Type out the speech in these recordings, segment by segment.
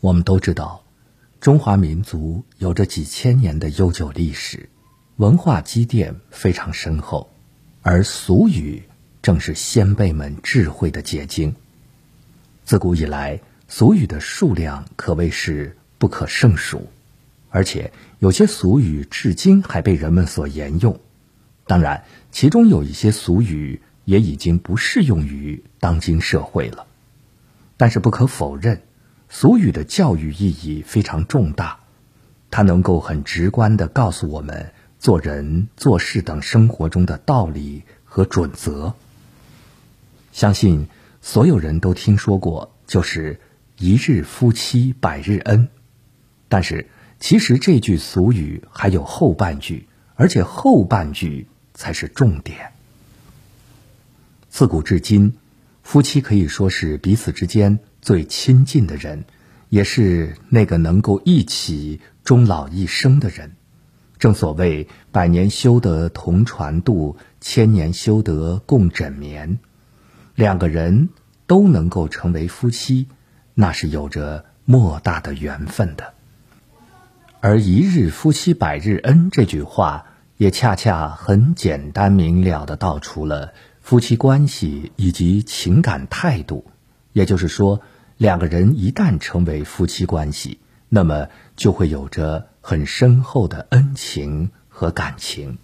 我们都知道，中华民族有着几千年的悠久历史，文化积淀非常深厚，而俗语正是先辈们智慧的结晶。自古以来，俗语的数量可谓是不可胜数，而且有些俗语至今还被人们所沿用。当然，其中有一些俗语也已经不适用于当今社会了。但是不可否认，俗语的教育意义非常重大，它能够很直观地告诉我们做人做事等生活中的道理和准则。相信所有人都听说过，就是“一日夫妻百日恩”。但是其实这句俗语还有后半句，而且后半句才是重点。自古至今。夫妻可以说是彼此之间最亲近的人，也是那个能够一起终老一生的人。正所谓“百年修得同船渡，千年修得共枕眠”，两个人都能够成为夫妻，那是有着莫大的缘分的。而“一日夫妻百日恩”这句话，也恰恰很简单明了的道出了。夫妻关系以及情感态度，也就是说，两个人一旦成为夫妻关系，那么就会有着很深厚的恩情和感情。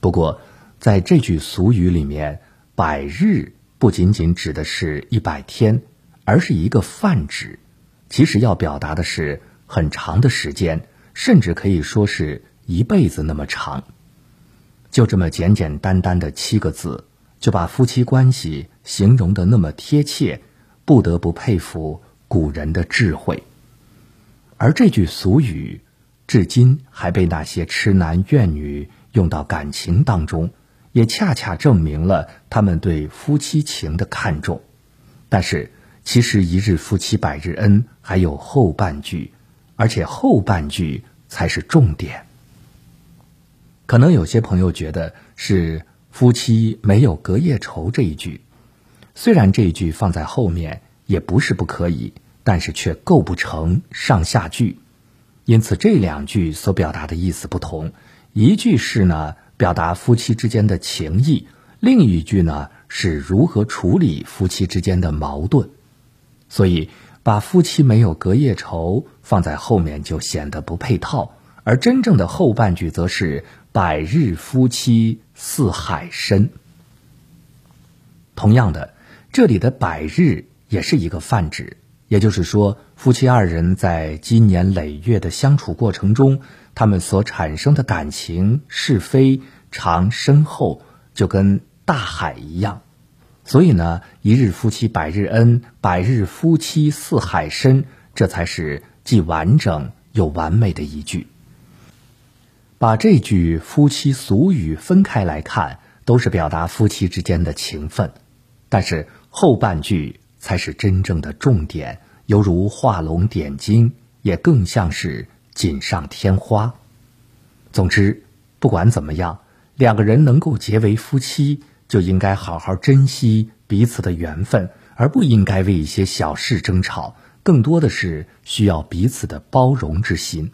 不过，在这句俗语里面，“百日”不仅仅指的是一百天，而是一个泛指，其实要表达的是很长的时间，甚至可以说是一辈子那么长。就这么简简单单的七个字。就把夫妻关系形容的那么贴切，不得不佩服古人的智慧。而这句俗语，至今还被那些痴男怨女用到感情当中，也恰恰证明了他们对夫妻情的看重。但是，其实“一日夫妻百日恩”还有后半句，而且后半句才是重点。可能有些朋友觉得是。夫妻没有隔夜仇这一句，虽然这一句放在后面也不是不可以，但是却构不成上下句。因此这两句所表达的意思不同，一句是呢表达夫妻之间的情谊，另一句呢是如何处理夫妻之间的矛盾。所以把夫妻没有隔夜仇放在后面就显得不配套，而真正的后半句则是。百日夫妻似海深。同样的，这里的百日也是一个泛指，也就是说，夫妻二人在积年累月的相处过程中，他们所产生的感情是非常深厚，就跟大海一样。所以呢，一日夫妻百日恩，百日夫妻似海深，这才是既完整又完美的一句。把这句夫妻俗语分开来看，都是表达夫妻之间的情分，但是后半句才是真正的重点，犹如画龙点睛，也更像是锦上添花。总之，不管怎么样，两个人能够结为夫妻，就应该好好珍惜彼此的缘分，而不应该为一些小事争吵，更多的是需要彼此的包容之心。